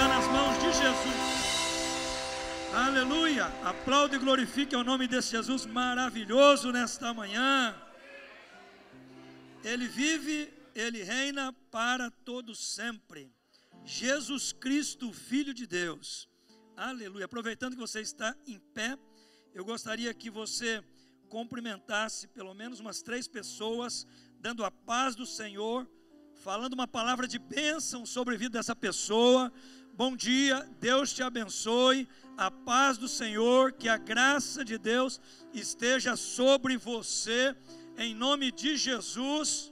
está nas mãos de Jesus. Aleluia! Aplaude e glorifique o nome desse Jesus maravilhoso nesta manhã. Ele vive, ele reina para todo sempre. Jesus Cristo, Filho de Deus. Aleluia. Aproveitando que você está em pé, eu gostaria que você cumprimentasse pelo menos umas três pessoas, dando a paz do Senhor, falando uma palavra de bênção sobre a vida dessa pessoa. Bom dia, Deus te abençoe, a paz do Senhor, que a graça de Deus esteja sobre você, em nome de Jesus.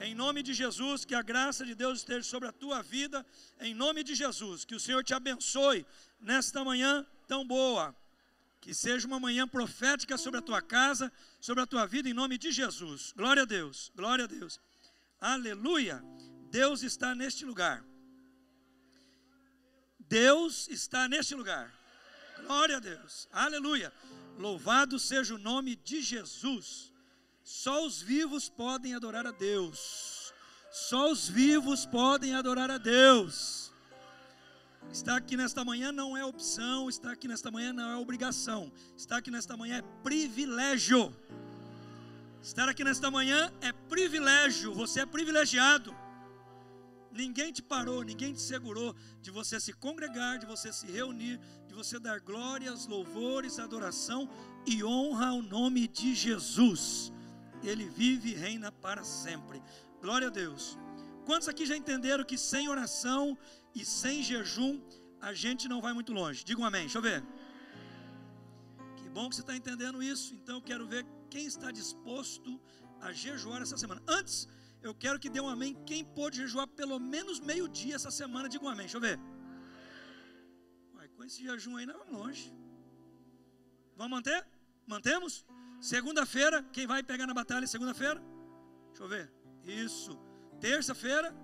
Em nome de Jesus, que a graça de Deus esteja sobre a tua vida, em nome de Jesus, que o Senhor te abençoe nesta manhã tão boa. Que seja uma manhã profética sobre a tua casa, sobre a tua vida, em nome de Jesus. Glória a Deus, glória a Deus. Aleluia. Deus está neste lugar. Deus está neste lugar. Glória a Deus. Aleluia. Louvado seja o nome de Jesus. Só os vivos podem adorar a Deus. Só os vivos podem adorar a Deus. Estar aqui nesta manhã não é opção, estar aqui nesta manhã não é obrigação, estar aqui nesta manhã é privilégio. Estar aqui nesta manhã é privilégio, você é privilegiado. Ninguém te parou, ninguém te segurou de você se congregar, de você se reunir, de você dar glórias, louvores, adoração e honra ao nome de Jesus. Ele vive e reina para sempre. Glória a Deus. Quantos aqui já entenderam que sem oração e sem jejum a gente não vai muito longe. Diga um amém, deixa eu ver. Que bom que você está entendendo isso. Então eu quero ver quem está disposto a jejuar essa semana. Antes, eu quero que dê um amém. Quem pôde jejuar pelo menos meio-dia essa semana, diga um amém, deixa eu ver. Vai, com esse jejum aí, nós vamos longe. Vamos manter? Mantemos? Segunda-feira, quem vai pegar na batalha segunda-feira? Deixa eu ver. Isso. Terça-feira.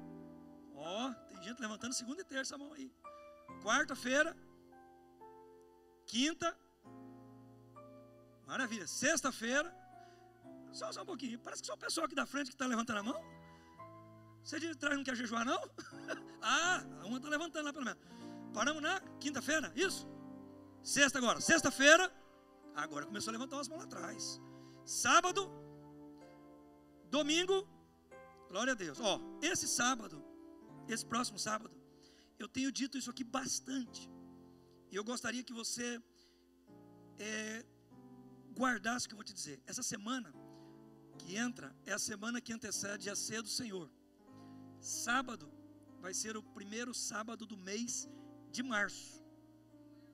Ó, gente levantando segunda e terça a mão aí. Quarta-feira, quinta, maravilha. Sexta-feira, só, só um pouquinho. Parece que só o pessoal aqui da frente que está levantando a mão. Você de trás não quer jejuar, não? ah, uma está levantando lá pelo menos. Paramos na quinta-feira, isso? Sexta agora. Sexta-feira, agora começou a levantar as mãos lá atrás. Sábado, domingo, glória a Deus. Ó, esse sábado, esse próximo sábado, eu tenho dito isso aqui bastante. E eu gostaria que você é, guardasse o que eu vou te dizer. Essa semana que entra é a semana que antecede a ceia do Senhor. Sábado vai ser o primeiro sábado do mês de março.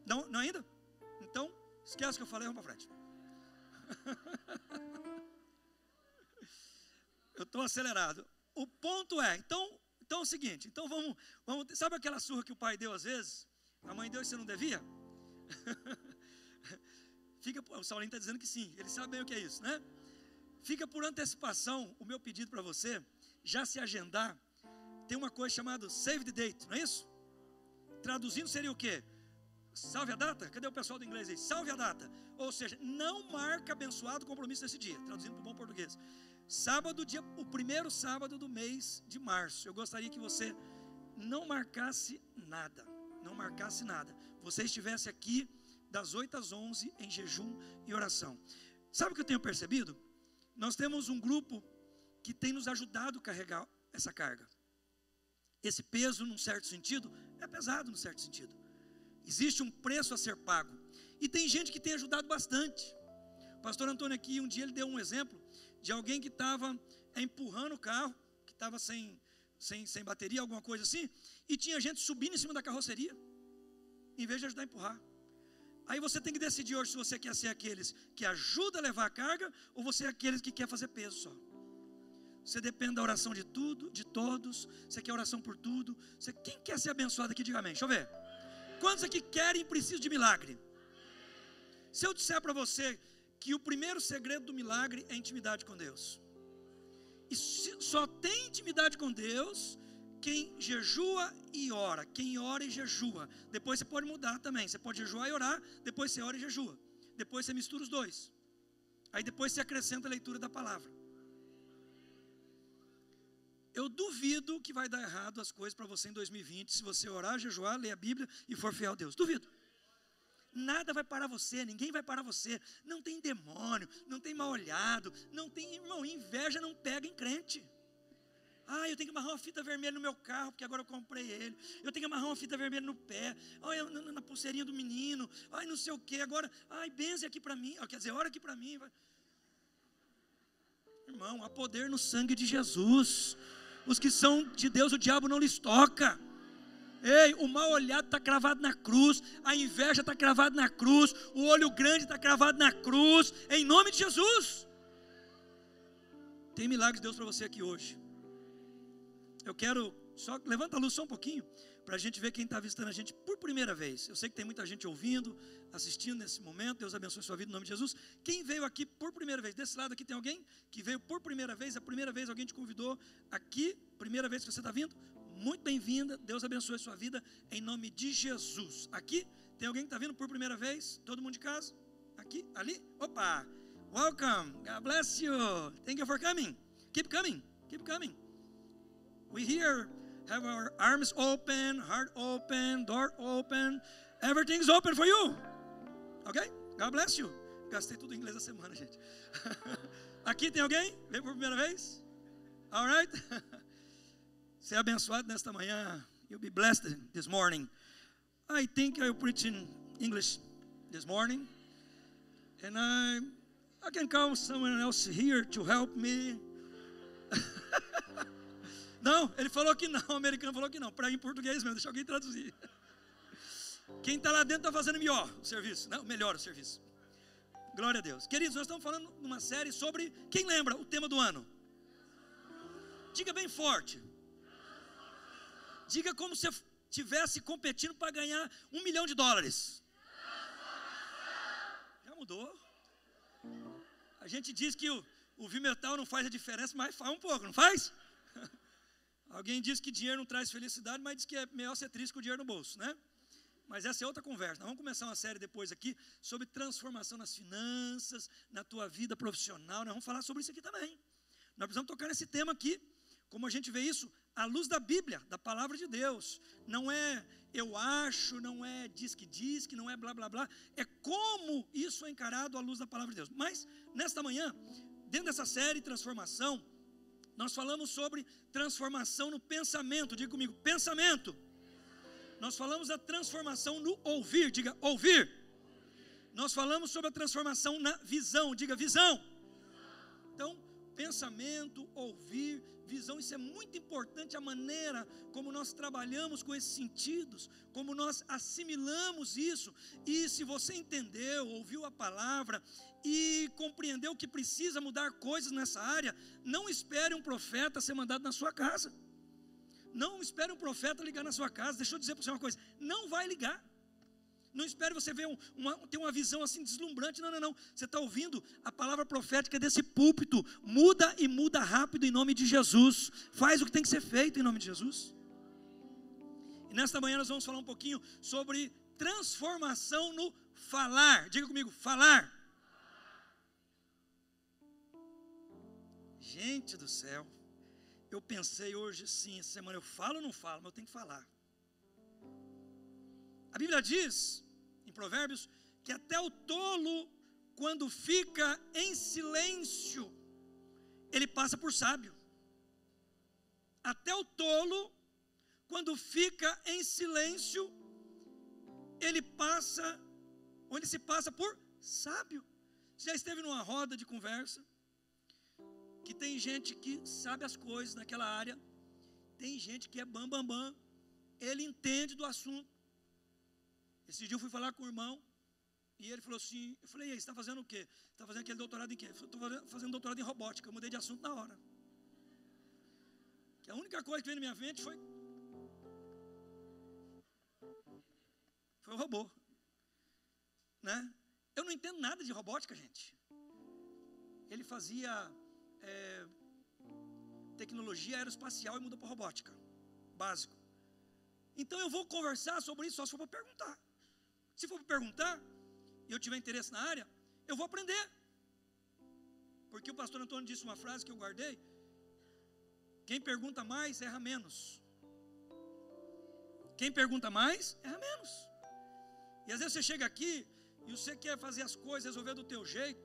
Não, não ainda? Então, esquece que eu falei, vamos para frente. eu estou acelerado. O ponto é, então, então é o seguinte, então vamos, vamos, sabe aquela surra que o pai deu às vezes? A mãe deu e você não devia? Fica, o Saulinho está dizendo que sim, ele sabe bem o que é isso, né? Fica por antecipação o meu pedido para você, já se agendar, tem uma coisa chamada save the date, não é isso? Traduzindo seria o quê? Salve a data? Cadê o pessoal do inglês aí? Salve a data. Ou seja, não marca abençoado compromisso desse dia, traduzindo para o bom português. Sábado, dia, o primeiro sábado do mês de março. Eu gostaria que você não marcasse nada. Não marcasse nada. Você estivesse aqui das 8 às 11 em jejum e oração. Sabe o que eu tenho percebido? Nós temos um grupo que tem nos ajudado a carregar essa carga. Esse peso, num certo sentido, é pesado, num certo sentido. Existe um preço a ser pago. E tem gente que tem ajudado bastante. O pastor Antônio aqui, um dia ele deu um exemplo de alguém que estava empurrando o carro, que estava sem, sem, sem bateria, alguma coisa assim, e tinha gente subindo em cima da carroceria, em vez de ajudar a empurrar. Aí você tem que decidir hoje se você quer ser aqueles que ajuda a levar a carga ou você é aqueles que quer fazer peso só. Você depende da oração de tudo, de todos. Você quer oração por tudo. Você, quem quer ser abençoado aqui, diga amém. Deixa eu ver. Quantos aqui querem e precisam de milagre? Se eu disser para você que o primeiro segredo do milagre é intimidade com Deus. E só tem intimidade com Deus quem jejua e ora, quem ora e jejua. Depois você pode mudar também. Você pode jejuar e orar, depois você ora e jejua. Depois você mistura os dois. Aí depois você acrescenta a leitura da palavra. Eu duvido que vai dar errado as coisas para você em 2020 se você orar, jejuar, ler a Bíblia e for fiel a Deus. Duvido. Nada vai parar você, ninguém vai parar você. Não tem demônio, não tem mal olhado, não tem, irmão, inveja não pega em crente. Ah, eu tenho que amarrar uma fita vermelha no meu carro, porque agora eu comprei ele. Eu tenho que amarrar uma fita vermelha no pé. Olha, na, na pulseirinha do menino. Ai, não sei o que. Agora, ai, benze aqui para mim. Quer dizer, ora aqui para mim. Irmão, há poder no sangue de Jesus. Os que são de Deus, o diabo não lhes toca. Ei, o mal olhado está cravado na cruz, a inveja está cravada na cruz, o olho grande está cravado na cruz, em nome de Jesus. Tem milagres de Deus para você aqui hoje. Eu quero, só levanta a luz só um pouquinho, para a gente ver quem está visitando a gente por primeira vez. Eu sei que tem muita gente ouvindo, assistindo nesse momento. Deus abençoe sua vida em nome de Jesus. Quem veio aqui por primeira vez? Desse lado aqui tem alguém que veio por primeira vez? A primeira vez alguém te convidou aqui? Primeira vez que você está vindo? Muito bem-vinda. Deus abençoe sua vida em nome de Jesus. Aqui tem alguém que está vindo por primeira vez? Todo mundo de casa? Aqui? Ali? Opa! Welcome. God bless you. Thank you for coming. Keep coming. Keep coming. We here have our arms open, heart open, door open. Everything's open for you. Ok? God bless you. Gastei tudo em inglês a semana, gente. Aqui tem alguém? Veio por primeira vez? All right? Ser abençoado nesta manhã. You'll be blessed this morning. I think I'll preach in English this morning. And I, I can call someone else here to help me. Não, ele falou que não, o americano falou que não, para em português mesmo, deixa alguém traduzir. Quem está lá dentro está fazendo melhor o serviço, não, melhor o serviço. Glória a Deus. Queridos, nós estamos falando numa série sobre, quem lembra o tema do ano? Diga bem forte. Diga como se estivesse competindo para ganhar um milhão de dólares. Já mudou. A gente diz que o, o Vimetal não faz a diferença, mas faz um pouco, não faz? Alguém diz que dinheiro não traz felicidade, mas diz que é melhor ser triste com o dinheiro no bolso, né? Mas essa é outra conversa. Nós vamos começar uma série depois aqui sobre transformação nas finanças, na tua vida profissional. Nós vamos falar sobre isso aqui também. Nós precisamos tocar nesse tema aqui. Como a gente vê isso? À luz da Bíblia, da palavra de Deus. Não é eu acho, não é diz que diz, que não é blá blá blá. É como isso é encarado à luz da palavra de Deus. Mas, nesta manhã, dentro dessa série Transformação, nós falamos sobre transformação no pensamento. Diga comigo, pensamento. Nós falamos da transformação no ouvir. Diga, ouvir. Nós falamos sobre a transformação na visão. Diga, visão. Então, pensamento, ouvir, visão, isso é muito importante a maneira como nós trabalhamos com esses sentidos, como nós assimilamos isso. E se você entendeu, ouviu a palavra e compreendeu que precisa mudar coisas nessa área, não espere um profeta ser mandado na sua casa. Não espere um profeta ligar na sua casa. Deixa eu dizer para você uma coisa: não vai ligar. Não espere você ver um, uma, ter uma visão assim deslumbrante. Não, não, não. Você está ouvindo a palavra profética desse púlpito. Muda e muda rápido em nome de Jesus. Faz o que tem que ser feito em nome de Jesus. E nesta manhã nós vamos falar um pouquinho sobre transformação no falar. Diga comigo, falar. Gente do céu, eu pensei hoje sim, essa semana eu falo ou não falo, mas eu tenho que falar. A Bíblia diz, em Provérbios, que até o tolo, quando fica em silêncio, ele passa por sábio. Até o tolo, quando fica em silêncio, ele passa, ou ele se passa por sábio. Você já esteve numa roda de conversa? que tem gente que sabe as coisas naquela área, tem gente que é bam bam bam, ele entende do assunto. Esse dia eu fui falar com o irmão e ele falou assim, eu falei, e aí, você está fazendo o quê? Está fazendo aquele doutorado em quê? Estou fazendo doutorado em robótica, eu mudei de assunto na hora. Que a única coisa que veio na minha mente foi foi o robô, né? Eu não entendo nada de robótica, gente. Ele fazia é, tecnologia aeroespacial e muda para robótica. Básico. Então eu vou conversar sobre isso só se for para perguntar. Se for perguntar e eu tiver interesse na área, eu vou aprender. Porque o pastor Antônio disse uma frase que eu guardei. Quem pergunta mais, erra menos. Quem pergunta mais, erra menos. E às vezes você chega aqui e você quer fazer as coisas, resolver do teu jeito.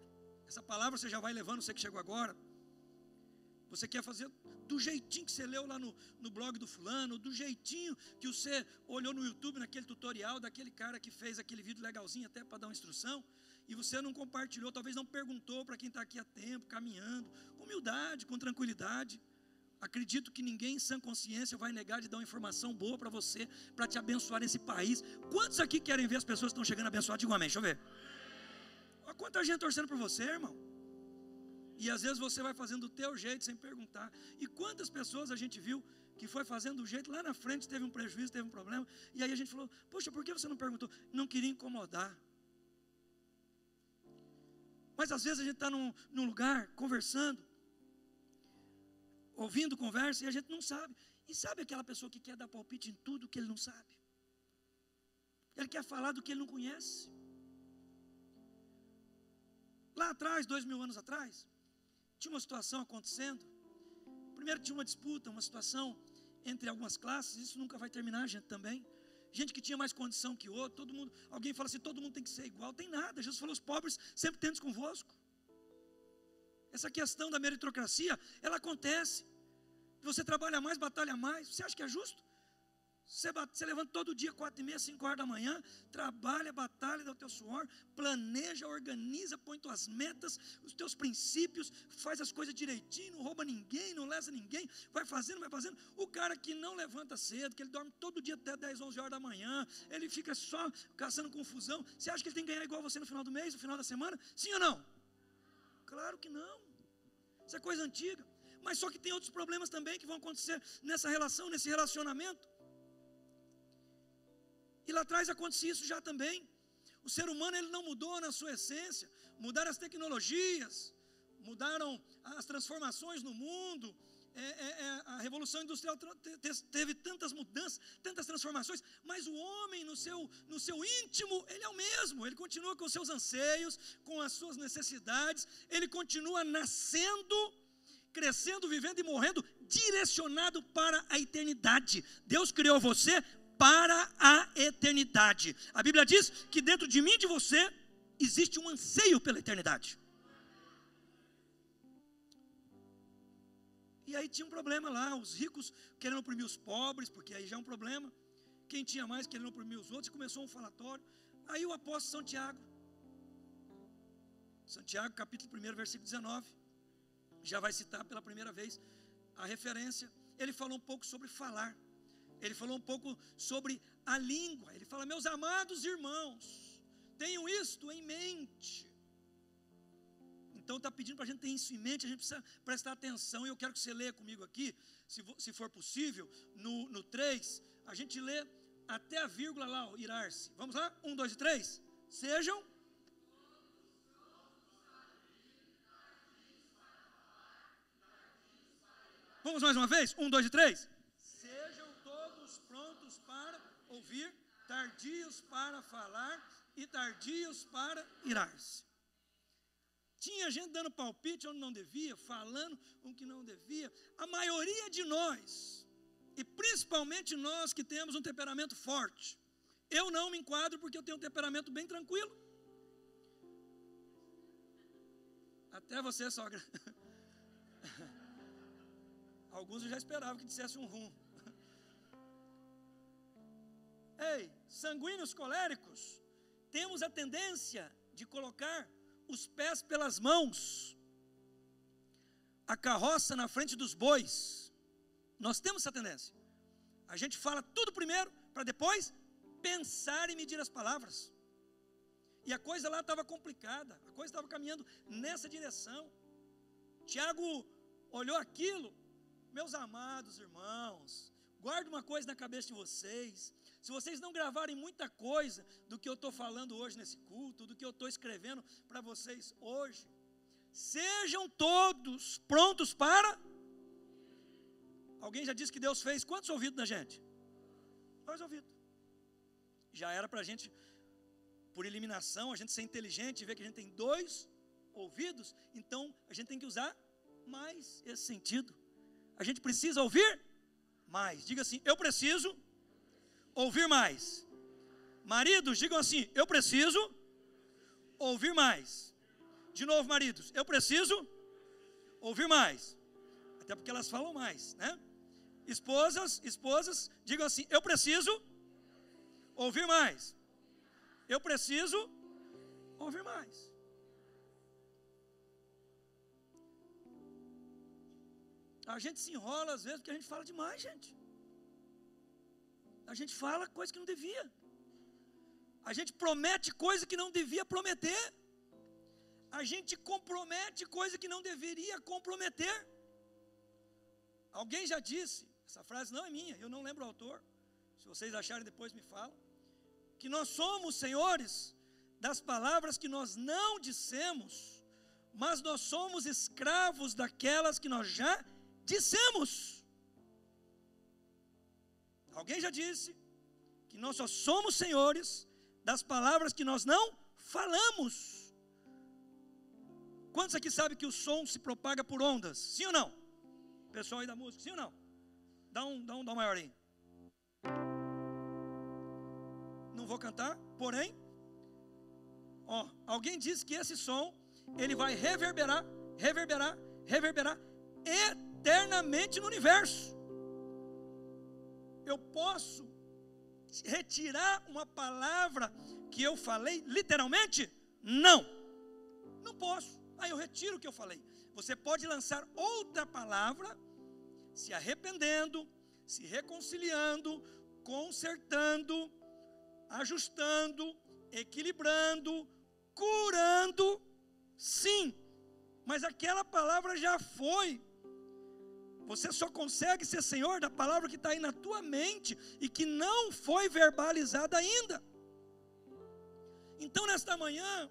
Essa palavra você já vai levando, você que chegou agora. Você quer fazer do jeitinho que você leu lá no, no blog do fulano, do jeitinho que você olhou no YouTube, naquele tutorial, daquele cara que fez aquele vídeo legalzinho até para dar uma instrução, e você não compartilhou, talvez não perguntou para quem está aqui há tempo, caminhando, com humildade, com tranquilidade. Acredito que ninguém em sã consciência vai negar de dar uma informação boa para você, para te abençoar nesse país. Quantos aqui querem ver as pessoas que estão chegando abençoadas? Diga amém, deixa eu ver. Olha quanta gente torcendo por você, irmão. E às vezes você vai fazendo do teu jeito sem perguntar. E quantas pessoas a gente viu que foi fazendo do jeito lá na frente, teve um prejuízo, teve um problema. E aí a gente falou: Poxa, por que você não perguntou? Não queria incomodar. Mas às vezes a gente está num, num lugar conversando, ouvindo conversa e a gente não sabe. E sabe aquela pessoa que quer dar palpite em tudo que ele não sabe? Ele quer falar do que ele não conhece. Lá atrás, dois mil anos atrás, tinha uma situação acontecendo. Primeiro tinha uma disputa, uma situação entre algumas classes, isso nunca vai terminar, gente, também. Gente que tinha mais condição que outro, todo mundo, alguém fala assim, todo mundo tem que ser igual, tem nada. Jesus falou, os pobres sempre tentos convosco. Essa questão da meritocracia, ela acontece. Você trabalha mais, batalha mais. Você acha que é justo? Você, você levanta todo dia, quatro e meia, cinco horas da manhã, trabalha, batalha, dá o teu suor, planeja, organiza, põe tuas metas, os teus princípios, faz as coisas direitinho, não rouba ninguém, não lesa ninguém, vai fazendo, vai fazendo. O cara que não levanta cedo, que ele dorme todo dia até 10, 11 horas da manhã, ele fica só caçando confusão. Você acha que ele tem que ganhar igual você no final do mês, no final da semana? Sim ou não? Claro que não. Isso é coisa antiga. Mas só que tem outros problemas também que vão acontecer nessa relação, nesse relacionamento. E lá atrás acontecia isso já também. O ser humano ele não mudou na sua essência. Mudaram as tecnologias, mudaram as transformações no mundo. É, é, é, a revolução industrial teve tantas mudanças, tantas transformações, mas o homem no seu, no seu íntimo, ele é o mesmo, ele continua com seus anseios, com as suas necessidades, ele continua nascendo, crescendo, vivendo e morrendo, direcionado para a eternidade. Deus criou você para a eternidade. A Bíblia diz que dentro de mim e de você existe um anseio pela eternidade. E aí tinha um problema lá, os ricos querendo oprimir os pobres, porque aí já é um problema. Quem tinha mais querendo oprimir os outros, começou um falatório. Aí o apóstolo Santiago, Santiago, capítulo 1, versículo 19, já vai citar pela primeira vez a referência. Ele falou um pouco sobre falar. Ele falou um pouco sobre a língua. Ele fala: Meus amados irmãos, tenham isto em mente. Então está pedindo para a gente ter isso em mente, a gente precisa prestar atenção. E eu quero que você leia comigo aqui, se, se for possível, no, no 3, a gente lê até a vírgula lá, irar-se. Vamos lá? 1, 2 e 3. Sejam. Vamos mais uma vez? 1, 2 e 3 ouvir, tardios para falar e tardios para irar-se. Tinha gente dando palpite onde não devia, falando o que não devia. A maioria de nós, e principalmente nós que temos um temperamento forte, eu não me enquadro porque eu tenho um temperamento bem tranquilo. Até você, sogra. Alguns eu já esperavam que dissesse um rum. Ei, sanguíneos coléricos, temos a tendência de colocar os pés pelas mãos, a carroça na frente dos bois. Nós temos essa tendência. A gente fala tudo primeiro, para depois pensar e medir as palavras. E a coisa lá estava complicada, a coisa estava caminhando nessa direção. Tiago olhou aquilo, meus amados irmãos, guarde uma coisa na cabeça de vocês: se vocês não gravarem muita coisa do que eu estou falando hoje nesse culto, do que eu estou escrevendo para vocês hoje, sejam todos prontos para. Alguém já disse que Deus fez quantos ouvidos da gente? Dois ouvidos. Já era para a gente, por eliminação, a gente ser inteligente e ver que a gente tem dois ouvidos, então a gente tem que usar mais esse sentido. a gente precisa ouvir mais. Diga assim: eu preciso ouvir mais. Maridos, digam assim: eu preciso ouvir mais. De novo, maridos, eu preciso ouvir mais. Até porque elas falam mais, né? Esposas, esposas, digam assim: eu preciso ouvir mais. Eu preciso ouvir mais. A gente se enrola às vezes porque a gente fala demais, gente. A gente fala coisa que não devia. A gente promete coisa que não devia prometer. A gente compromete coisa que não deveria comprometer. Alguém já disse, essa frase não é minha, eu não lembro o autor. Se vocês acharem depois me falam. Que nós somos senhores das palavras que nós não dissemos, mas nós somos escravos daquelas que nós já dissemos. Alguém já disse que nós só somos senhores das palavras que nós não falamos. Quantos aqui sabem que o som se propaga por ondas? Sim ou não? Pessoal aí da música, sim ou não? Dá um, dá um, dá um maior aí. Não vou cantar, porém, ó, alguém disse que esse som ele vai reverberar, reverberar, reverberar eternamente no universo. Eu posso retirar uma palavra que eu falei literalmente? Não. Não posso. Aí eu retiro o que eu falei. Você pode lançar outra palavra, se arrependendo, se reconciliando, consertando, ajustando, equilibrando, curando, sim, mas aquela palavra já foi. Você só consegue ser senhor da palavra que está aí na tua mente e que não foi verbalizada ainda. Então, nesta manhã,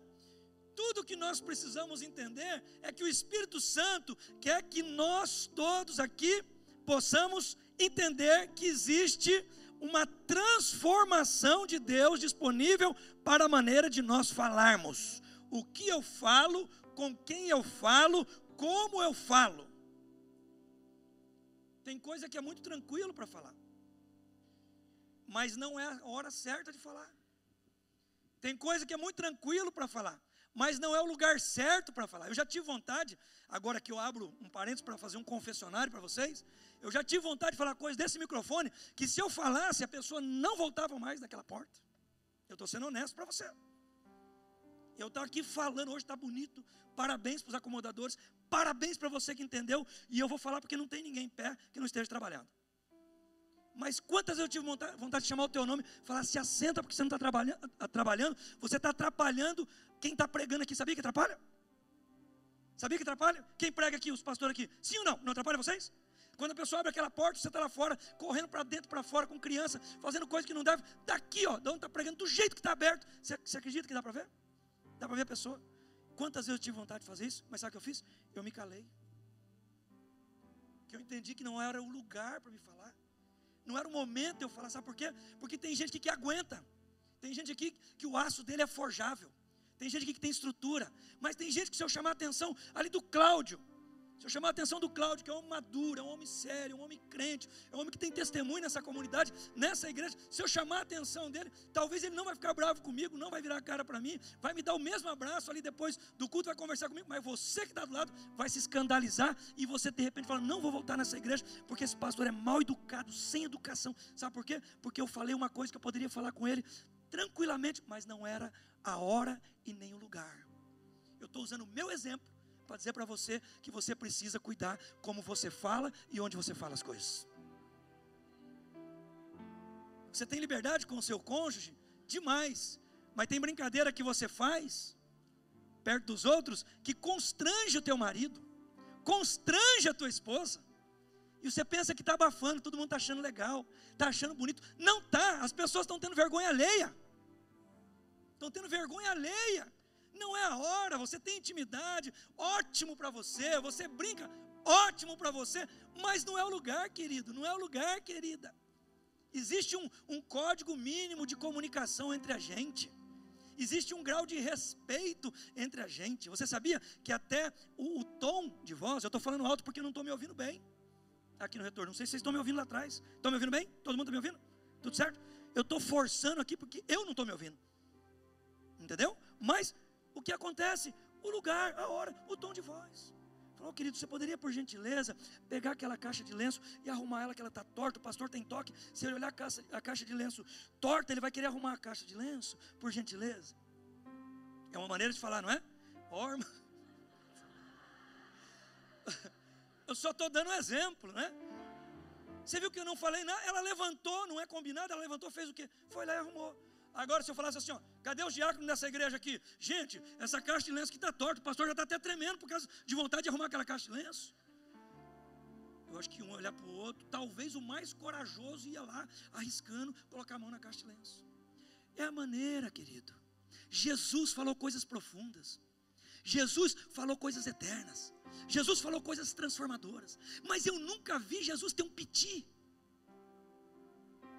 tudo que nós precisamos entender é que o Espírito Santo quer que nós todos aqui possamos entender que existe uma transformação de Deus disponível para a maneira de nós falarmos. O que eu falo, com quem eu falo, como eu falo. Tem coisa que é muito tranquilo para falar, mas não é a hora certa de falar. Tem coisa que é muito tranquilo para falar, mas não é o lugar certo para falar. Eu já tive vontade, agora que eu abro um parênteses para fazer um confessionário para vocês, eu já tive vontade de falar coisas desse microfone que se eu falasse a pessoa não voltava mais daquela porta. Eu estou sendo honesto para você. Eu estou aqui falando, hoje está bonito. Parabéns para os acomodadores, parabéns para você que entendeu. E eu vou falar porque não tem ninguém em pé que não esteja trabalhando. Mas quantas eu tive vontade de chamar o teu nome, falar, se assenta porque você não está trabalhando, trabalhando, você está atrapalhando quem está pregando aqui. Sabia que atrapalha? Sabia que atrapalha? Quem prega aqui, os pastores aqui? Sim ou não? Não atrapalha vocês? Quando a pessoa abre aquela porta, você está lá fora, correndo para dentro, para fora, com criança, fazendo coisa que não deve. Daqui, ó, de onde está pregando, do jeito que está aberto. Você, você acredita que dá para ver? Dá para ver a pessoa? Quantas vezes eu tive vontade de fazer isso? Mas sabe o que eu fiz? Eu me calei. Que eu entendi que não era o lugar para me falar. Não era o momento de eu falar. Sabe por quê? Porque tem gente aqui que aguenta. Tem gente aqui que o aço dele é forjável. Tem gente aqui que tem estrutura. Mas tem gente que se eu chamar a atenção ali do Cláudio, se eu chamar a atenção do Cláudio, que é um homem maduro, é um homem sério, é um homem crente, é um homem que tem testemunho nessa comunidade, nessa igreja, se eu chamar a atenção dele, talvez ele não vai ficar bravo comigo, não vai virar a cara para mim, vai me dar o mesmo abraço ali depois do culto, vai conversar comigo, mas você que está do lado vai se escandalizar e você de repente fala: Não vou voltar nessa igreja, porque esse pastor é mal educado, sem educação. Sabe por quê? Porque eu falei uma coisa que eu poderia falar com ele tranquilamente, mas não era a hora e nem o lugar. Eu estou usando o meu exemplo para dizer para você que você precisa cuidar como você fala e onde você fala as coisas. Você tem liberdade com o seu cônjuge? Demais. Mas tem brincadeira que você faz perto dos outros que constrange o teu marido, constrange a tua esposa. E você pensa que está abafando, todo mundo está achando legal, está achando bonito. Não está, as pessoas estão tendo vergonha alheia. Estão tendo vergonha alheia. Não é a hora, você tem intimidade, ótimo para você, você brinca, ótimo para você, mas não é o lugar, querido, não é o lugar, querida. Existe um, um código mínimo de comunicação entre a gente. Existe um grau de respeito entre a gente. Você sabia que até o, o tom de voz, eu estou falando alto porque não estou me ouvindo bem. aqui no retorno. Não sei se vocês estão me ouvindo lá atrás. Estão me ouvindo bem? Todo mundo está me ouvindo? Tudo certo? Eu estou forçando aqui porque eu não estou me ouvindo. Entendeu? Mas o que acontece? O lugar, a hora, o tom de voz. Falou, oh, querido, você poderia, por gentileza, pegar aquela caixa de lenço e arrumar ela, que ela está torta. O pastor tem toque. Se ele olhar a caixa, a caixa de lenço torta, ele vai querer arrumar a caixa de lenço, por gentileza. É uma maneira de falar, não é? Orma. Eu só estou dando um exemplo, né? Você viu que eu não falei nada? Ela levantou, não é combinado, ela levantou, fez o quê? Foi lá e arrumou. Agora, se eu falasse assim, ó, cadê os diáconos dessa igreja aqui? Gente, essa caixa de lenço que está torta, o pastor já está até tremendo por causa de vontade de arrumar aquela caixa de lenço. Eu acho que um olhar para o outro, talvez o mais corajoso ia lá, arriscando, colocar a mão na caixa de lenço. É a maneira, querido. Jesus falou coisas profundas. Jesus falou coisas eternas. Jesus falou coisas transformadoras. Mas eu nunca vi Jesus ter um piti.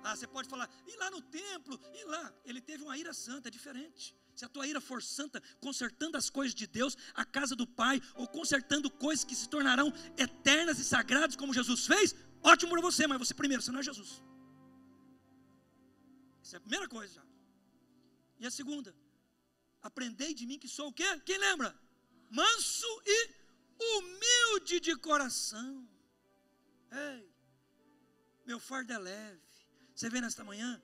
Ah, você pode falar, e lá no templo, e lá. Ele teve uma ira santa, é diferente. Se a tua ira for santa, consertando as coisas de Deus, a casa do Pai, ou consertando coisas que se tornarão eternas e sagradas, como Jesus fez, ótimo para você, mas você primeiro, você não é Jesus. Essa é a primeira coisa já. E a segunda, aprendei de mim que sou o quê? Quem lembra? Manso e humilde de coração. Ei, meu fardo é leve. Você vê nesta manhã,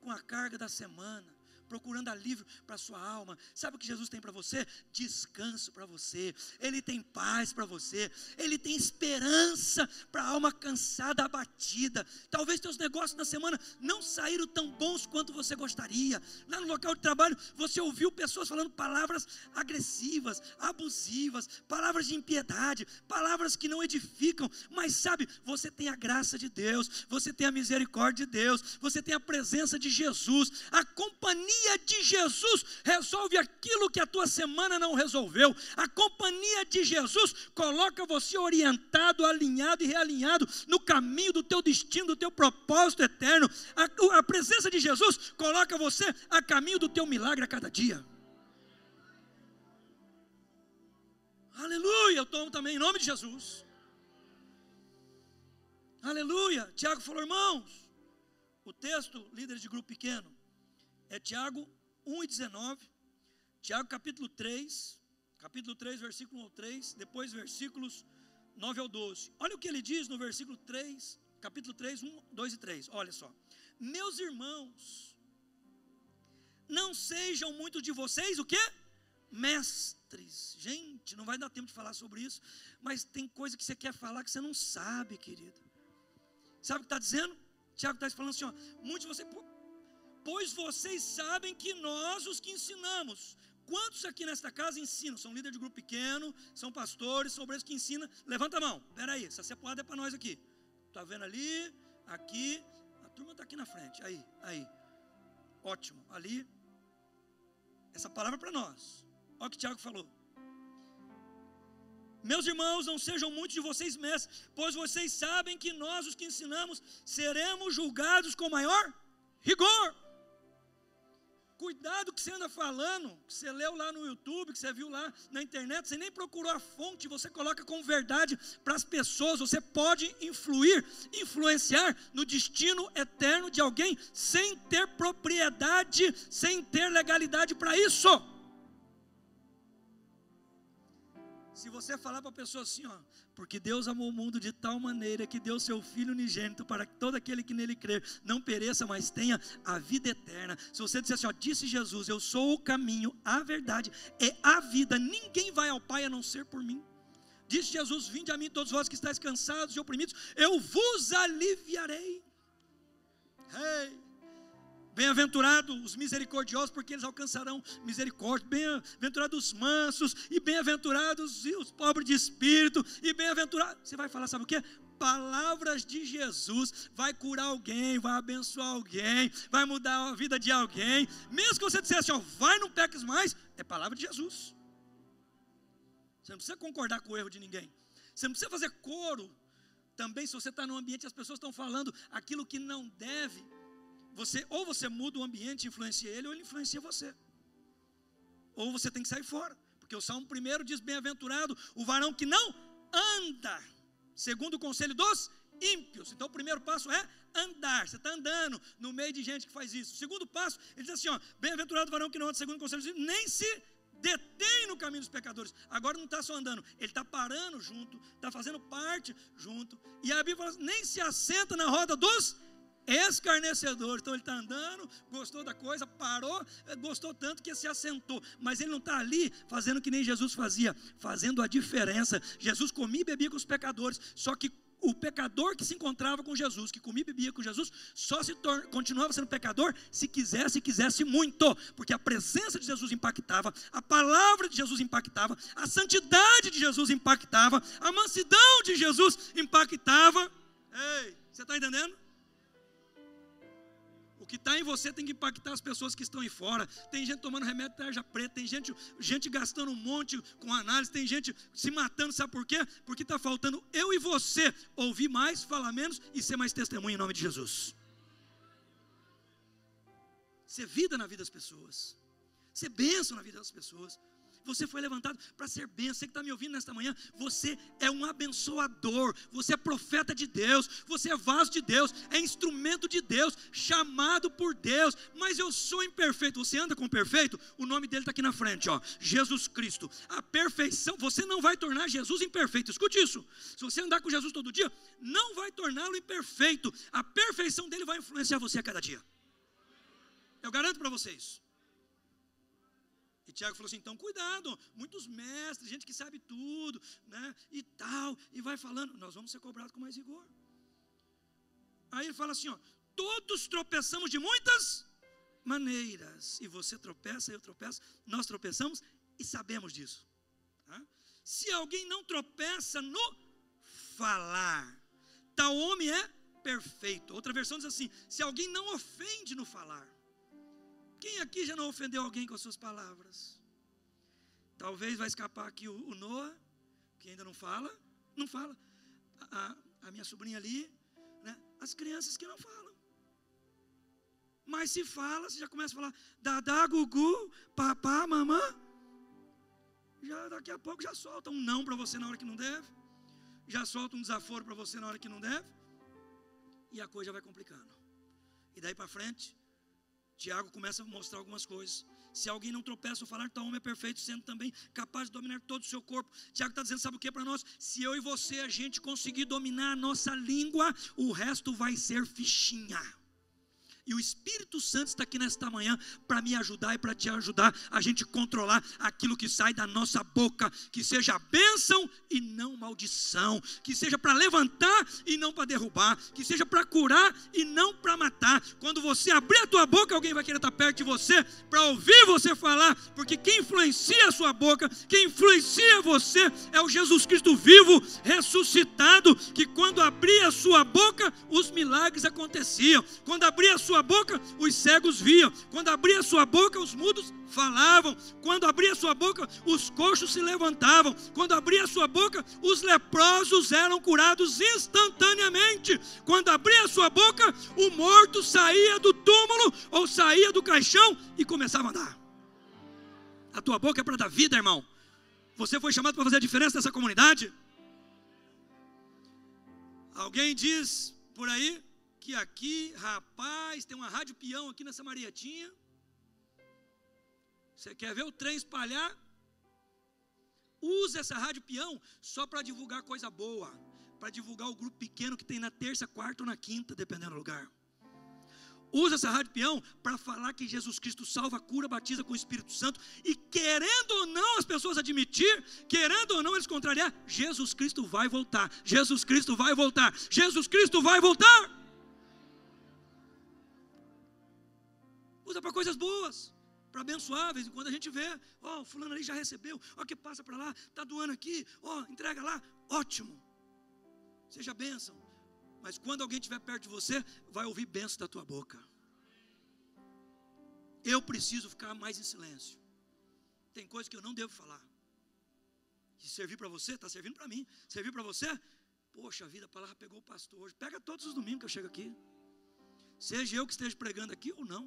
com a carga da semana, procurando alívio para a sua alma. Sabe o que Jesus tem para você? Descanso para você. Ele tem paz para você. Ele tem esperança para a alma cansada, abatida. Talvez teus negócios na semana não saíram tão bons quanto você gostaria. Lá no local de trabalho, você ouviu pessoas falando palavras agressivas, abusivas, palavras de impiedade, palavras que não edificam. Mas sabe, você tem a graça de Deus, você tem a misericórdia de Deus, você tem a presença de Jesus, a companhia companhia de Jesus resolve aquilo que a tua semana não resolveu. A companhia de Jesus coloca você orientado, alinhado e realinhado no caminho do teu destino, do teu propósito eterno. A, a presença de Jesus coloca você a caminho do teu milagre a cada dia. Aleluia, eu tomo também em nome de Jesus. Aleluia. Tiago falou, irmãos, o texto, líderes de grupo pequeno, é Tiago 1 e 19, Tiago capítulo 3, capítulo 3, versículo 1 ao 3, depois versículos 9 ao 12. Olha o que ele diz no versículo 3, capítulo 3, 1, 2 e 3. Olha só. Meus irmãos, não sejam muitos de vocês o quê? Mestres. Gente, não vai dar tempo de falar sobre isso, mas tem coisa que você quer falar que você não sabe, querido. Sabe o que está dizendo? Tiago está falando assim: ó, muitos de vocês, pois vocês sabem que nós os que ensinamos. Quantos aqui nesta casa ensinam? São líderes de grupo pequeno, são pastores, são obreiros que ensinam. Levanta a mão. Espera aí, essa cepoada é para nós aqui. Está vendo ali, aqui, a turma está aqui na frente. Aí, aí. Ótimo. Ali, essa palavra é para nós. Olha o que o Tiago falou. Meus irmãos, não sejam muitos de vocês mestres, pois vocês sabem que nós, os que ensinamos, seremos julgados com maior rigor. Cuidado que você anda falando, que você leu lá no YouTube, que você viu lá na internet, você nem procurou a fonte, você coloca como verdade para as pessoas. Você pode influir, influenciar no destino eterno de alguém sem ter propriedade, sem ter legalidade para isso. Se você falar para a pessoa assim, ó, porque Deus amou o mundo de tal maneira que deu seu Filho unigênito para que todo aquele que nele crer não pereça, mas tenha a vida eterna. Se você disser assim, ó, disse Jesus, eu sou o caminho, a verdade é a vida, ninguém vai ao Pai a não ser por mim. Disse Jesus: Vinde a mim, todos vós que estáis cansados e oprimidos, eu vos aliviarei. Hey. Bem-aventurados os misericordiosos, porque eles alcançarão misericórdia. Bem-aventurados os mansos, e bem-aventurados os pobres de espírito, e bem-aventurados. Você vai falar, sabe o que? Palavras de Jesus vai curar alguém, vai abençoar alguém, vai mudar a vida de alguém. Mesmo que você dissesse, ó, vai, não peques mais, é palavra de Jesus. Você não precisa concordar com o erro de ninguém. Você não precisa fazer coro. Também, se você está num ambiente as pessoas estão falando aquilo que não deve, você ou você muda o ambiente e influencia ele, ou ele influencia você. Ou você tem que sair fora. Porque o Salmo primeiro diz: Bem-aventurado o varão que não anda segundo o conselho dos ímpios. Então o primeiro passo é andar. Você está andando no meio de gente que faz isso. O segundo passo, ele diz assim: bem-aventurado o varão que não anda segundo o conselho, nem se detém no caminho dos pecadores. Agora não está só andando, ele está parando junto, está fazendo parte junto. E a Bíblia fala, nem se assenta na roda dos escarnecedores. Então ele está andando, gostou da coisa, parou, eh, gostou tanto que se assentou. Mas ele não está ali fazendo que nem Jesus fazia, fazendo a diferença. Jesus comia e bebia com os pecadores, só que o pecador que se encontrava com Jesus, que comia e bebia com Jesus, só se continuava sendo pecador se quisesse e quisesse muito, porque a presença de Jesus impactava, a palavra de Jesus impactava, a santidade de Jesus impactava, a mansidão de Jesus impactava. Ei, você está entendendo? Que está em você tem que impactar as pessoas que estão aí fora. Tem gente tomando remédio de tarja preta, tem gente, gente gastando um monte com análise, tem gente se matando, sabe por quê? Porque está faltando eu e você ouvir mais, falar menos e ser mais testemunha em nome de Jesus. Ser vida na vida das pessoas, ser bênção na vida das pessoas. Você foi levantado para ser bênção. Você que está me ouvindo nesta manhã, você é um abençoador. Você é profeta de Deus. Você é vaso de Deus. É instrumento de Deus. Chamado por Deus. Mas eu sou imperfeito. Você anda com perfeito? O nome dele está aqui na frente, ó. Jesus Cristo. A perfeição. Você não vai tornar Jesus imperfeito. Escute isso. Se você andar com Jesus todo dia, não vai torná-lo imperfeito. A perfeição dele vai influenciar você a cada dia. Eu garanto para vocês. E Tiago falou assim: então cuidado, muitos mestres, gente que sabe tudo, né? E tal, e vai falando, nós vamos ser cobrados com mais rigor. Aí ele fala assim: ó, todos tropeçamos de muitas maneiras, e você tropeça, eu tropeço, nós tropeçamos e sabemos disso. Tá? Se alguém não tropeça no falar, tal homem é perfeito. Outra versão diz assim: se alguém não ofende no falar, quem aqui já não ofendeu alguém com as suas palavras? Talvez vai escapar aqui o, Noah, que ainda não fala, não fala. A, a minha sobrinha ali, né? as crianças que não falam. Mas se fala, você já começa a falar dadá, gugu, papá, mamã. Já daqui a pouco já solta um não para você na hora que não deve. Já solta um desaforo para você na hora que não deve. E a coisa vai complicando. E daí para frente, Tiago começa a mostrar algumas coisas. Se alguém não tropeça ao falar, então homem é perfeito, sendo também capaz de dominar todo o seu corpo. Tiago está dizendo, sabe o que para nós? Se eu e você a gente conseguir dominar a nossa língua, o resto vai ser fichinha. E o Espírito Santo está aqui nesta manhã para me ajudar e para te ajudar a gente controlar aquilo que sai da nossa boca, que seja bênção e não maldição, que seja para levantar e não para derrubar, que seja para curar e não para matar. Quando você abrir a tua boca, alguém vai querer estar perto de você para ouvir você falar, porque quem influencia a sua boca, quem influencia você é o Jesus Cristo vivo, ressuscitado, que quando abria a sua boca, os milagres aconteciam. Quando abria a sua sua boca, os cegos viam. Quando abria sua boca, os mudos falavam. Quando abria sua boca, os coxos se levantavam. Quando abria sua boca, os leprosos eram curados instantaneamente. Quando abria sua boca, o morto saía do túmulo ou saía do caixão e começava a andar. A tua boca é para dar vida, irmão. Você foi chamado para fazer a diferença nessa comunidade? Alguém diz por aí que aqui, rapaz, tem uma rádio peão aqui nessa Marietinha. Você quer ver o trem espalhar? Usa essa rádio peão só para divulgar coisa boa, para divulgar o grupo pequeno que tem na terça, quarta ou na quinta, dependendo do lugar. Usa essa rádio peão para falar que Jesus Cristo salva, cura, batiza com o Espírito Santo e querendo ou não as pessoas admitir, querendo ou não eles contrariar, Jesus Cristo vai voltar. Jesus Cristo vai voltar. Jesus Cristo vai voltar. Usa para coisas boas, para abençoar. Vez em quando a gente vê, ó, oh, fulano ali já recebeu, ó, que passa para lá, está doando aqui, ó, oh, entrega lá, ótimo. Seja bênção. Mas quando alguém estiver perto de você, vai ouvir bênção da tua boca. Eu preciso ficar mais em silêncio. Tem coisas que eu não devo falar. Se servir para você, está servindo para mim. Servir para você, poxa vida, a palavra pegou o pastor hoje. Pega todos os domingos que eu chego aqui. Seja eu que esteja pregando aqui ou não.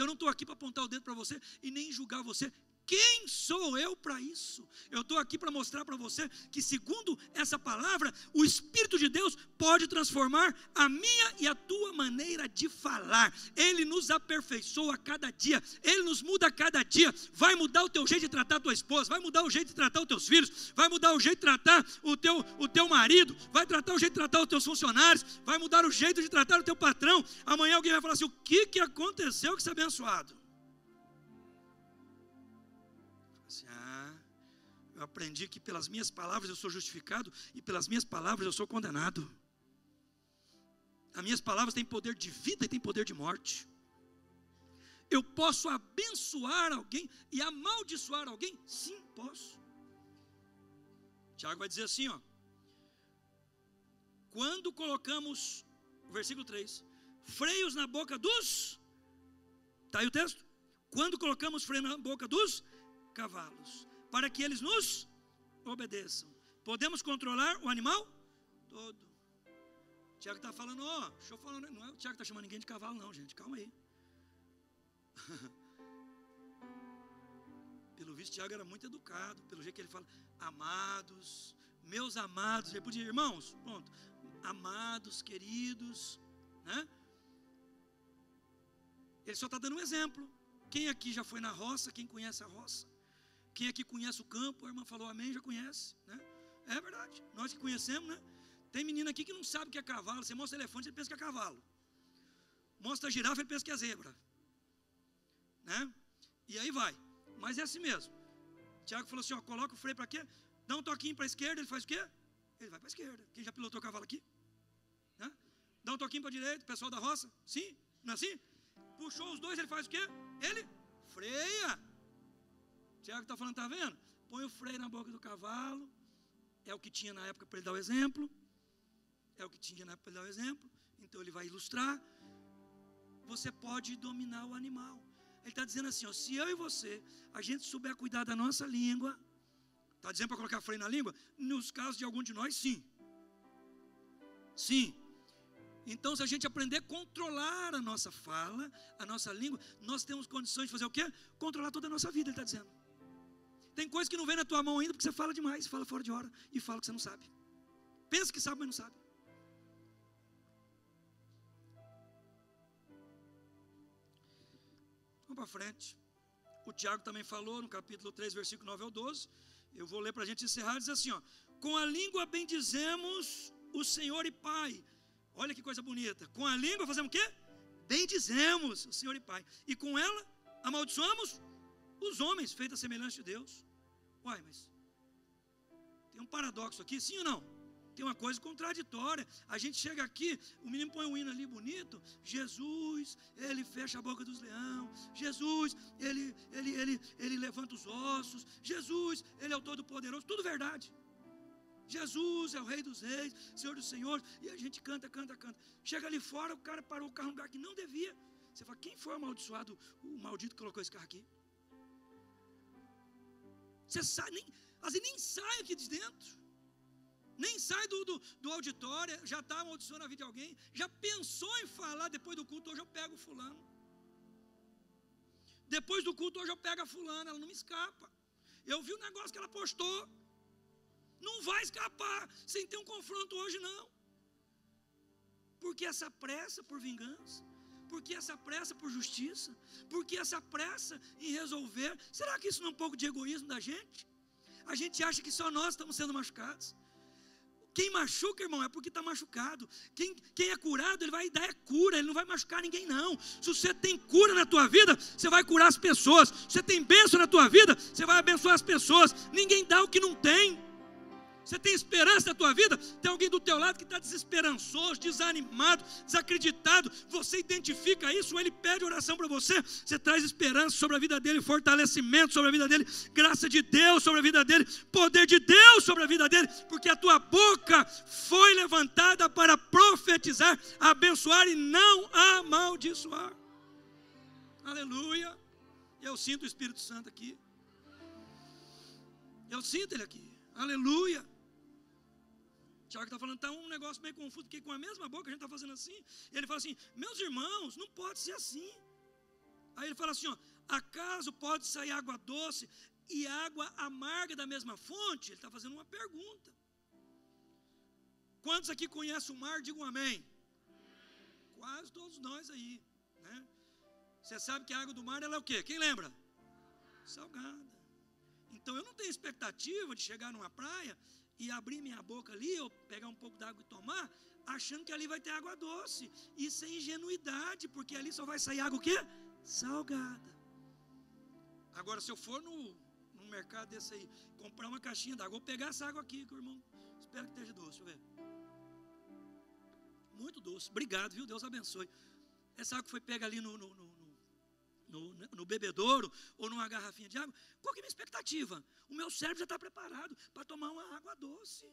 Eu não estou aqui para apontar o dedo para você e nem julgar você. Quem sou eu para isso? Eu estou aqui para mostrar para você que, segundo essa palavra, o Espírito de Deus pode transformar a minha e a tua maneira de falar. Ele nos aperfeiçoa a cada dia, ele nos muda a cada dia. Vai mudar o teu jeito de tratar a tua esposa, vai mudar o jeito de tratar os teus filhos, vai mudar o jeito de tratar o teu, o teu marido, vai tratar o jeito de tratar os teus funcionários, vai mudar o jeito de tratar o teu patrão. Amanhã alguém vai falar assim: o que, que aconteceu que você é abençoado? Eu aprendi que pelas minhas palavras eu sou justificado e pelas minhas palavras eu sou condenado. As minhas palavras têm poder de vida e têm poder de morte. Eu posso abençoar alguém e amaldiçoar alguém? Sim, posso. Tiago vai dizer assim, ó. Quando colocamos, versículo 3, freios na boca dos. Está aí o texto? Quando colocamos freio na boca dos cavalos, para que eles nos obedeçam. Podemos controlar o animal todo. Tiago está falando, ó, oh, deixa não é o Tiago está chamando ninguém de cavalo, não, gente, calma aí. pelo visto, Tiago era muito educado, pelo jeito que ele fala, amados, meus amados, ele podia, irmãos, pronto, amados, queridos, né? Ele só está dando um exemplo. Quem aqui já foi na roça, quem conhece a roça? Quem aqui conhece o campo, a irmã falou amém, já conhece, né? É verdade, nós que conhecemos, né? Tem menina aqui que não sabe o que é cavalo. Você mostra elefante, ele pensa que é cavalo. Mostra girafa, ele pensa que é zebra. Né? E aí vai. Mas é assim mesmo. Tiago falou assim: ó, coloca o freio para quê? Dá um toquinho para a esquerda, ele faz o quê? Ele vai para a esquerda. Quem já pilotou cavalo aqui? Né? Dá um toquinho para a direita, pessoal da roça? Sim? Não é assim? Puxou os dois, ele faz o quê? Ele freia. Tiago está falando, tá vendo? Põe o freio na boca do cavalo. É o que tinha na época para ele dar o exemplo. É o que tinha na época para ele dar o exemplo. Então ele vai ilustrar. Você pode dominar o animal. Ele está dizendo assim: ó, se eu e você, a gente souber cuidar da nossa língua, está dizendo para colocar freio na língua? Nos casos de algum de nós, sim. Sim. Então, se a gente aprender a controlar a nossa fala, a nossa língua, nós temos condições de fazer o quê? Controlar toda a nossa vida, ele está dizendo. Tem coisa que não vem na tua mão ainda porque você fala demais, fala fora de hora e fala que você não sabe. Pensa que sabe, mas não sabe. Vamos para frente. O Tiago também falou no capítulo 3, versículo 9 ao 12. Eu vou ler para a gente encerrar, diz assim: ó, Com a língua bendizemos o Senhor e Pai. Olha que coisa bonita. Com a língua fazemos o quê? Bendizemos o Senhor e Pai. E com ela amaldiçoamos os homens, feitos a semelhança de Deus. Uai, mas tem um paradoxo aqui, sim ou não? Tem uma coisa contraditória. A gente chega aqui, o menino põe um hino ali bonito. Jesus, ele fecha a boca dos leões. Jesus, ele, ele, ele, ele levanta os ossos. Jesus, ele é o Todo-Poderoso. Tudo verdade. Jesus é o Rei dos Reis, Senhor dos Senhores. E a gente canta, canta, canta. Chega ali fora, o cara parou o carro no lugar que não devia. Você fala, quem foi o amaldiçoado, o maldito que colocou esse carro aqui? Você sai, nem, vezes nem sai aqui de dentro. Nem sai do, do, do auditório, já está amaldiçoando a vida de alguém. Já pensou em falar depois do culto, hoje eu pego fulano. Depois do culto, hoje eu pego a fulana, ela não me escapa. Eu vi o negócio que ela postou. Não vai escapar sem ter um confronto hoje, não. Porque essa pressa por vingança? Por que essa pressa por justiça? Por que essa pressa em resolver? Será que isso não é um pouco de egoísmo da gente? A gente acha que só nós estamos sendo machucados. Quem machuca, irmão, é porque está machucado. Quem, quem é curado, ele vai dar é cura, ele não vai machucar ninguém, não. Se você tem cura na tua vida, você vai curar as pessoas. Se você tem bênção na tua vida, você vai abençoar as pessoas. Ninguém dá o que não tem. Você tem esperança na tua vida? Tem alguém do teu lado que está desesperançoso, desanimado, desacreditado. Você identifica isso, ele pede oração para você. Você traz esperança sobre a vida dele, fortalecimento sobre a vida dele, graça de Deus sobre a vida dele, poder de Deus sobre a vida dele, porque a tua boca foi levantada para profetizar, abençoar e não amaldiçoar. Aleluia. Eu sinto o Espírito Santo aqui. Eu sinto ele aqui. Aleluia. Tiago está falando, está um negócio meio confuso, porque com a mesma boca a gente está fazendo assim. Ele fala assim: meus irmãos, não pode ser assim. Aí ele fala assim: ó, Acaso pode sair água doce e água amarga da mesma fonte? Ele está fazendo uma pergunta. Quantos aqui conhecem o mar? Digam amém. Quase todos nós aí. Né? Você sabe que a água do mar ela é o quê? Quem lembra? Salgada. Então eu não tenho expectativa de chegar numa praia e abrir minha boca ali, ou pegar um pouco d'água e tomar, achando que ali vai ter água doce. Isso é ingenuidade, porque ali só vai sair água o quê? Salgada. Agora, se eu for no, no mercado desse aí, comprar uma caixinha d'água, vou pegar essa água aqui, que o irmão, espero que esteja doce, deixa eu ver. Muito doce, obrigado, viu? Deus abençoe. Essa água foi pega ali no, no, no, no, no bebedouro ou numa garrafinha de água. Qual que é a minha expectativa? O meu cérebro já está preparado para tomar uma água doce.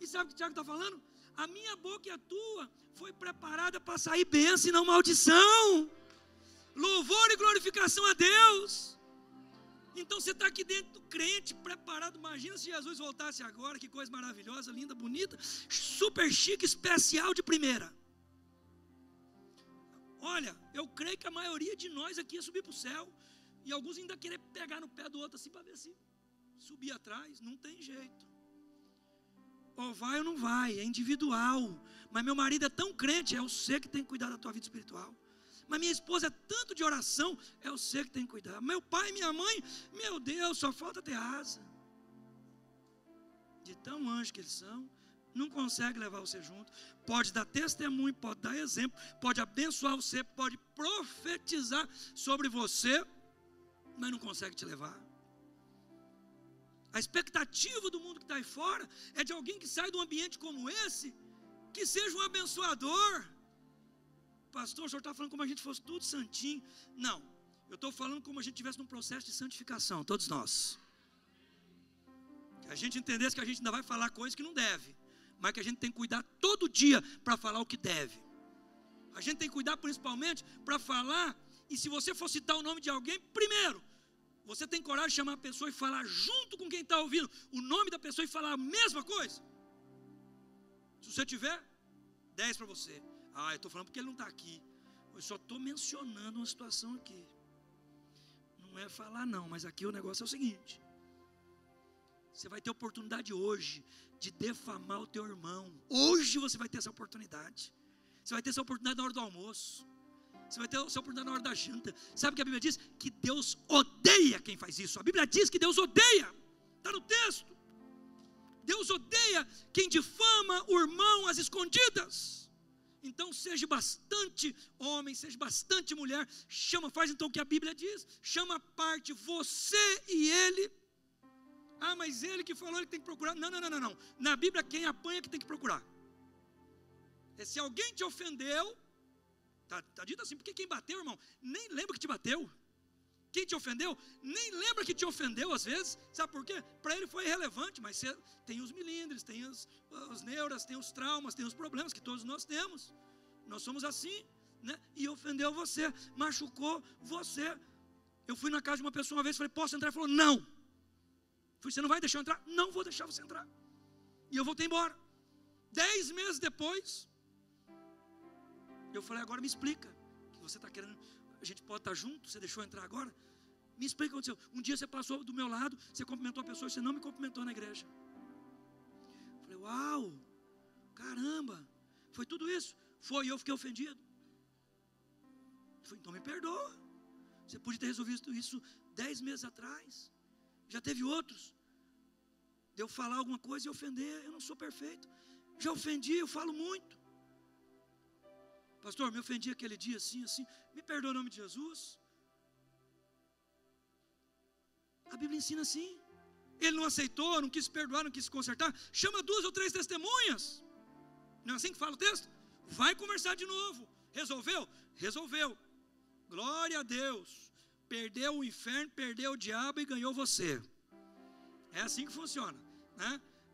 E sabe o que o Tiago está falando? A minha boca e a tua foi preparada para sair bênção e não maldição. Louvor e glorificação a Deus. Então você está aqui dentro crente, preparado. Imagina se Jesus voltasse agora, que coisa maravilhosa, linda, bonita, super chique, especial de primeira. Olha, eu creio que a maioria de nós aqui ia subir para o céu. E alguns ainda querer pegar no pé do outro assim para ver se subir atrás. Não tem jeito. Ou vai ou não vai, é individual. Mas meu marido é tão crente, é você que tem que cuidar da tua vida espiritual. Mas minha esposa é tanto de oração, é você que tem que cuidar. Meu pai e minha mãe, meu Deus, só falta ter asa. De tão anjo que eles são, não consegue levar você junto. Pode dar testemunho, pode dar exemplo, pode abençoar você, pode profetizar sobre você, mas não consegue te levar. A expectativa do mundo que está aí fora é de alguém que sai de um ambiente como esse, que seja um abençoador. Pastor, o senhor está falando como a gente fosse tudo santinho. Não, eu estou falando como a gente estivesse num processo de santificação, todos nós. Que a gente entendesse que a gente ainda vai falar coisas que não deve mas que a gente tem que cuidar todo dia para falar o que deve. A gente tem que cuidar principalmente para falar, e se você for citar o nome de alguém, primeiro, você tem coragem de chamar a pessoa e falar junto com quem está ouvindo o nome da pessoa e falar a mesma coisa? Se você tiver, 10 para você. Ah, eu estou falando porque ele não está aqui. Eu só estou mencionando uma situação aqui. Não é falar, não, mas aqui o negócio é o seguinte: você vai ter oportunidade hoje de defamar o teu irmão. Hoje você vai ter essa oportunidade. Você vai ter essa oportunidade na hora do almoço. Você vai ter essa oportunidade na hora da janta. Sabe o que a Bíblia diz? Que Deus odeia quem faz isso. A Bíblia diz que Deus odeia. Está no texto. Deus odeia quem difama o irmão às escondidas. Então seja bastante homem, seja bastante mulher. Chama, faz então o que a Bíblia diz. Chama a parte você e ele ah, mas ele que falou, ele tem que procurar. Não, não, não, não. Na Bíblia, quem apanha é que tem que procurar. É se alguém te ofendeu, tá, tá dito assim, porque quem bateu, irmão, nem lembra que te bateu. Quem te ofendeu, nem lembra que te ofendeu às vezes. Sabe por quê? Para ele foi irrelevante, mas tem os milindres, tem os, os neuras, tem os traumas, tem os problemas que todos nós temos. Nós somos assim, né? E ofendeu você, machucou você. Eu fui na casa de uma pessoa uma vez, falei, posso entrar? Ele falou, não. Você não vai deixar eu entrar? Não vou deixar você entrar. E eu voltei embora. Dez meses depois, eu falei, agora me explica. Que você está querendo, a gente pode estar junto, você deixou eu entrar agora? Me explica o que aconteceu. Um dia você passou do meu lado, você cumprimentou a pessoa você não me cumprimentou na igreja. Eu falei, uau, caramba, foi tudo isso? Foi, eu fiquei ofendido. Eu falei, então me perdoa. Você podia ter resolvido isso dez meses atrás. Já teve outros. De eu falar alguma coisa e ofender, eu não sou perfeito. Já ofendi, eu falo muito. Pastor, me ofendi aquele dia assim, assim. Me perdoa o nome de Jesus. A Bíblia ensina assim. Ele não aceitou, não quis perdoar, não quis consertar. Chama duas ou três testemunhas. Não é assim que fala o texto? Vai conversar de novo. Resolveu? Resolveu. Glória a Deus perdeu o inferno, perdeu o diabo e ganhou você. É assim que funciona, né?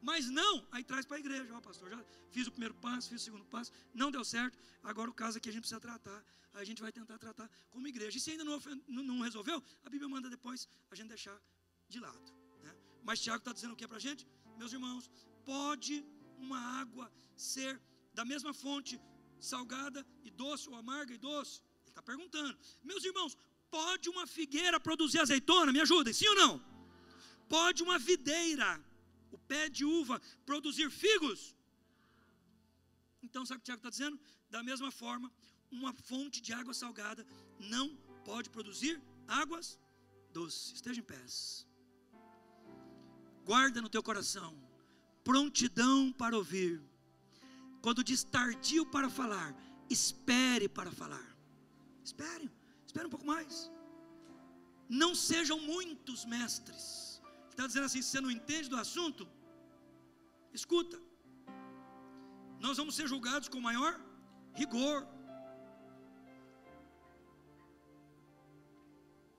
Mas não, aí traz para a igreja, ó pastor, já fiz o primeiro passo, fiz o segundo passo, não deu certo, agora o caso aqui a gente precisa tratar, a gente vai tentar tratar como igreja. E se ainda não, não resolveu, a Bíblia manda depois a gente deixar de lado. Né? Mas Tiago está dizendo o que para a gente? Meus irmãos, pode uma água ser da mesma fonte, salgada e doce, ou amarga e doce? Ele está perguntando, meus irmãos, Pode uma figueira produzir azeitona? Me ajudem, sim ou não? Pode uma videira, o pé de uva, produzir figos? Então, sabe o que o Tiago está dizendo? Da mesma forma, uma fonte de água salgada não pode produzir águas doces. Esteja em pés. Guarda no teu coração prontidão para ouvir. Quando diz tardio para falar, espere para falar. Espere, espere um pouco mais. Não sejam muitos mestres. Está dizendo assim: você não entende do assunto, escuta. Nós vamos ser julgados com maior rigor.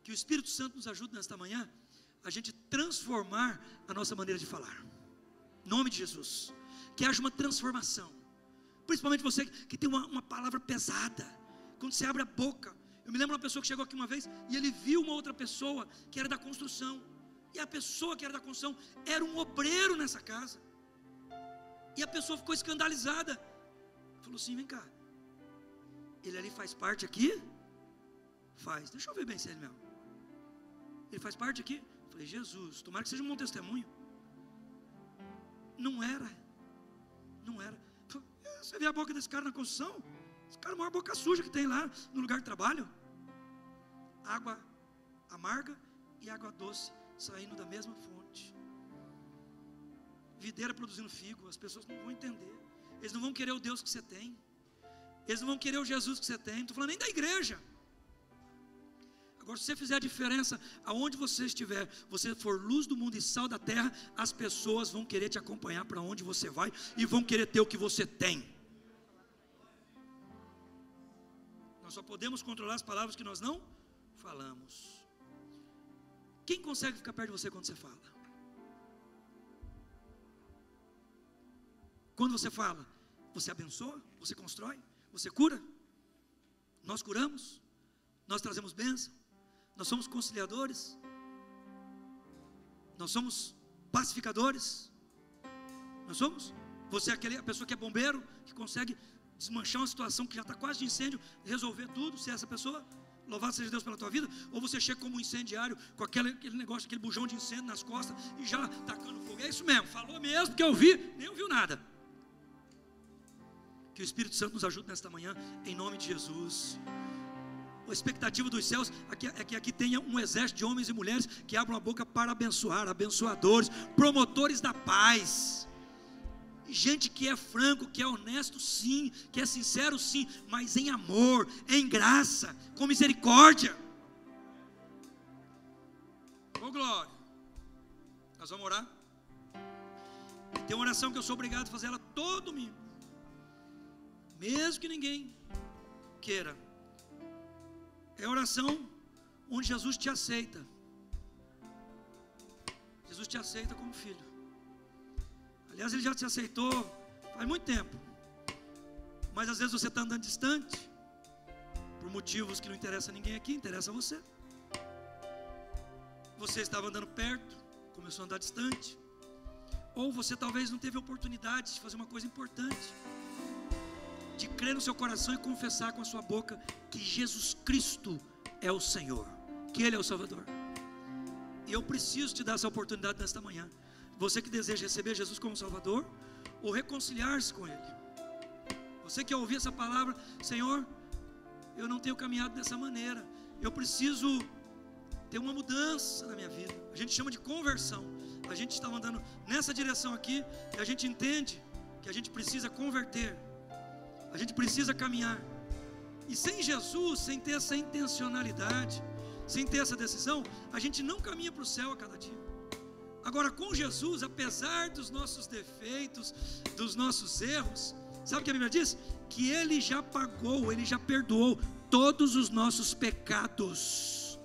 Que o Espírito Santo nos ajude nesta manhã a gente transformar a nossa maneira de falar. Em nome de Jesus. Que haja uma transformação. Principalmente você que tem uma, uma palavra pesada. Quando você abre a boca. Eu me lembro de uma pessoa que chegou aqui uma vez e ele viu uma outra pessoa que era da construção. E a pessoa que era da construção era um obreiro nessa casa. E a pessoa ficou escandalizada. Falou assim: vem cá. Ele ali faz parte aqui? Faz. Deixa eu ver bem se é ele mesmo. Ele faz parte aqui? Falei, Jesus, tomara que seja um bom testemunho. Não era. Não era. Você vê a boca desse cara na construção? Esse cara é a maior boca suja que tem lá no lugar de trabalho. Água amarga e água doce saindo da mesma fonte. Videira produzindo figo, as pessoas não vão entender. Eles não vão querer o Deus que você tem. Eles não vão querer o Jesus que você tem. Não estou falando nem da igreja. Agora, se você fizer a diferença aonde você estiver, você for luz do mundo e sal da terra, as pessoas vão querer te acompanhar para onde você vai e vão querer ter o que você tem. Nós só podemos controlar as palavras que nós não falamos. Quem consegue ficar perto de você quando você fala? Quando você fala, você abençoa, você constrói, você cura. Nós curamos, nós trazemos bênção, nós somos conciliadores, nós somos pacificadores, nós somos. Você é aquele, a pessoa que é bombeiro, que consegue desmanchar uma situação que já está quase de incêndio, resolver tudo, se é essa pessoa. Louvado seja Deus pela tua vida, ou você chega como um incendiário com aquele, aquele negócio, aquele bujão de incêndio nas costas e já tacando fogo. É isso mesmo, falou mesmo, que eu vi, nem ouviu nada. Que o Espírito Santo nos ajude nesta manhã, em nome de Jesus a expectativa dos céus é que aqui tenha um exército de homens e mulheres que abram a boca para abençoar, abençoadores, promotores da paz. Gente que é franco, que é honesto, sim, que é sincero, sim, mas em amor, em graça, com misericórdia. Ô glória, nós vamos orar. Tem uma oração que eu sou obrigado a fazer ela todo domingo, mesmo que ninguém queira é a oração onde Jesus te aceita. Jesus te aceita como filho. Aliás, ele já te aceitou faz muito tempo. Mas às vezes você está andando distante. Por motivos que não interessa a ninguém aqui, interessa a você. Você estava andando perto, começou a andar distante. Ou você talvez não teve oportunidade de fazer uma coisa importante de crer no seu coração e confessar com a sua boca que Jesus Cristo é o Senhor, que Ele é o Salvador. E eu preciso te dar essa oportunidade nesta manhã. Você que deseja receber Jesus como Salvador, ou reconciliar-se com Ele. Você que ouvir essa palavra, Senhor, eu não tenho caminhado dessa maneira. Eu preciso ter uma mudança na minha vida. A gente chama de conversão. A gente está andando nessa direção aqui e a gente entende que a gente precisa converter a gente precisa caminhar. E sem Jesus, sem ter essa intencionalidade, sem ter essa decisão, a gente não caminha para o céu a cada dia. Agora, com Jesus, apesar dos nossos defeitos, dos nossos erros, sabe o que a Bíblia diz? Que Ele já pagou, Ele já perdoou todos os nossos pecados.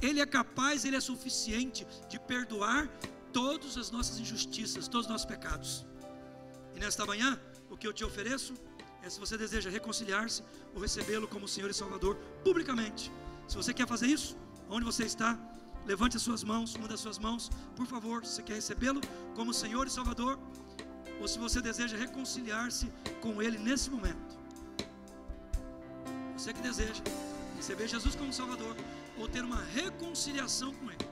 Ele é capaz, Ele é suficiente de perdoar todas as nossas injustiças, todos os nossos pecados. E nesta manhã, o que eu te ofereço é se você deseja reconciliar-se ou recebê-lo como Senhor e Salvador publicamente. Se você quer fazer isso, onde você está, levante as suas mãos, uma das suas mãos, por favor, se você quer recebê-lo como Senhor e Salvador, ou se você deseja reconciliar-se com Ele nesse momento. Você que deseja, receber Jesus como Salvador ou ter uma reconciliação com Ele.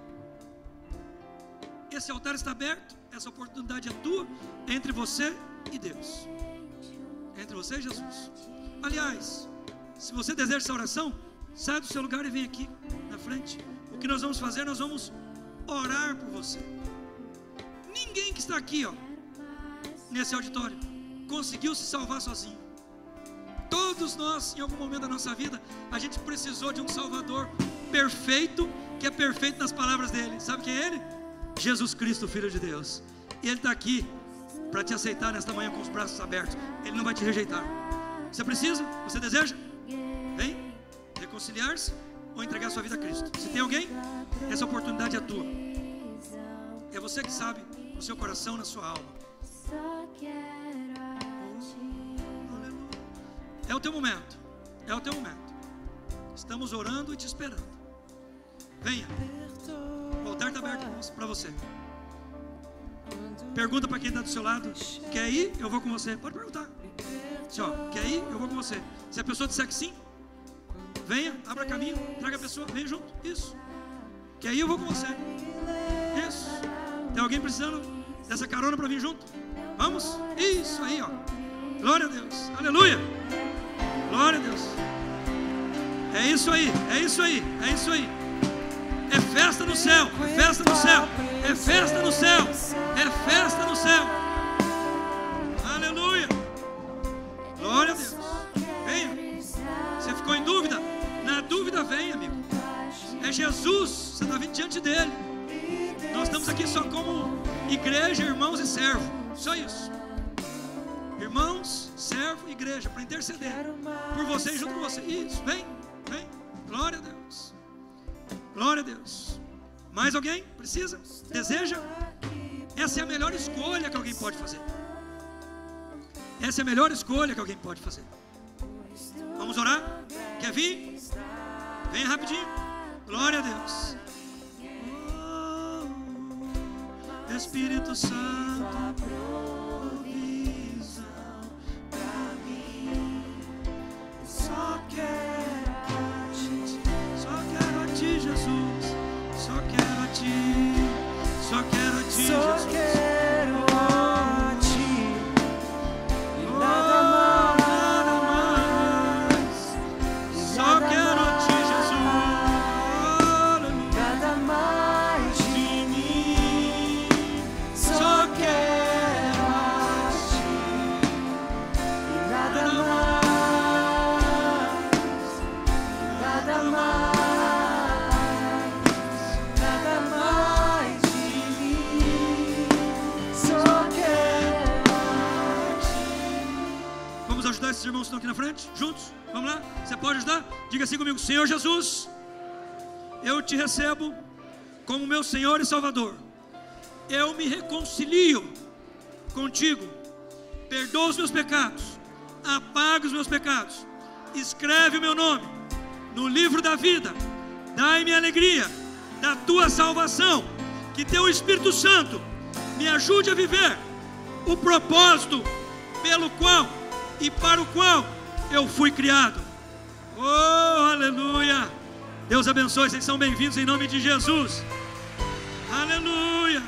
Esse altar está aberto, essa oportunidade é tua, entre você e Deus. Entre você e Jesus. Aliás, se você deseja essa oração, sai do seu lugar e vem aqui na frente. Que nós vamos fazer? Nós vamos orar por você. Ninguém que está aqui, ó, nesse auditório, conseguiu se salvar sozinho. Todos nós, em algum momento da nossa vida, a gente precisou de um Salvador perfeito, que é perfeito nas palavras dele. Sabe quem é ele? Jesus Cristo, Filho de Deus. E ele está aqui para te aceitar nesta manhã com os braços abertos. Ele não vai te rejeitar. Você precisa? Você deseja? Vem reconciliar-se ou entregar sua vida a Cristo. Se tem alguém, essa oportunidade é tua. É você que sabe no seu coração, na sua alma. É o teu momento. É o teu momento. Estamos orando e te esperando. Venha. O altar está aberto para você. Pergunta para quem está do seu lado. Quer ir? Eu vou com você. Pode perguntar. Assim, ó, quer ir? Eu vou com você. Se a pessoa disser que sim, venha, abra caminho, traga a pessoa, venha junto. Isso. Quer ir? Eu vou com você. Isso. Tem alguém precisando dessa carona para vir junto? Vamos? Isso aí, ó. Glória a Deus. Aleluia. Glória a Deus. É isso aí, é isso aí, é isso aí. É festa no céu, é festa no céu, é festa no céu, é festa no céu. Aleluia. Dele. Nós estamos aqui só como igreja, irmãos e servo. Só isso. Irmãos, servo, igreja, para interceder por você e junto com você. Isso, vem, vem. Glória a Deus. Glória a Deus. Mais alguém? Precisa? Deseja? Essa é a melhor escolha que alguém pode fazer. Essa é a melhor escolha que alguém pode fazer. Vamos orar? Quer vir? Vem rapidinho. Glória a Deus. Espírito Santo, esses irmãos estão aqui na frente? Juntos? Vamos lá? Você pode ajudar? Diga assim comigo: Senhor Jesus, eu te recebo como meu Senhor e Salvador. Eu me reconcilio contigo. Perdoa os meus pecados. Apaga os meus pecados. Escreve o meu nome no livro da vida. Dai-me alegria da tua salvação. Que teu Espírito Santo me ajude a viver o propósito pelo qual e para o qual eu fui criado. Oh, aleluia! Deus abençoe, vocês são bem-vindos em nome de Jesus. Aleluia!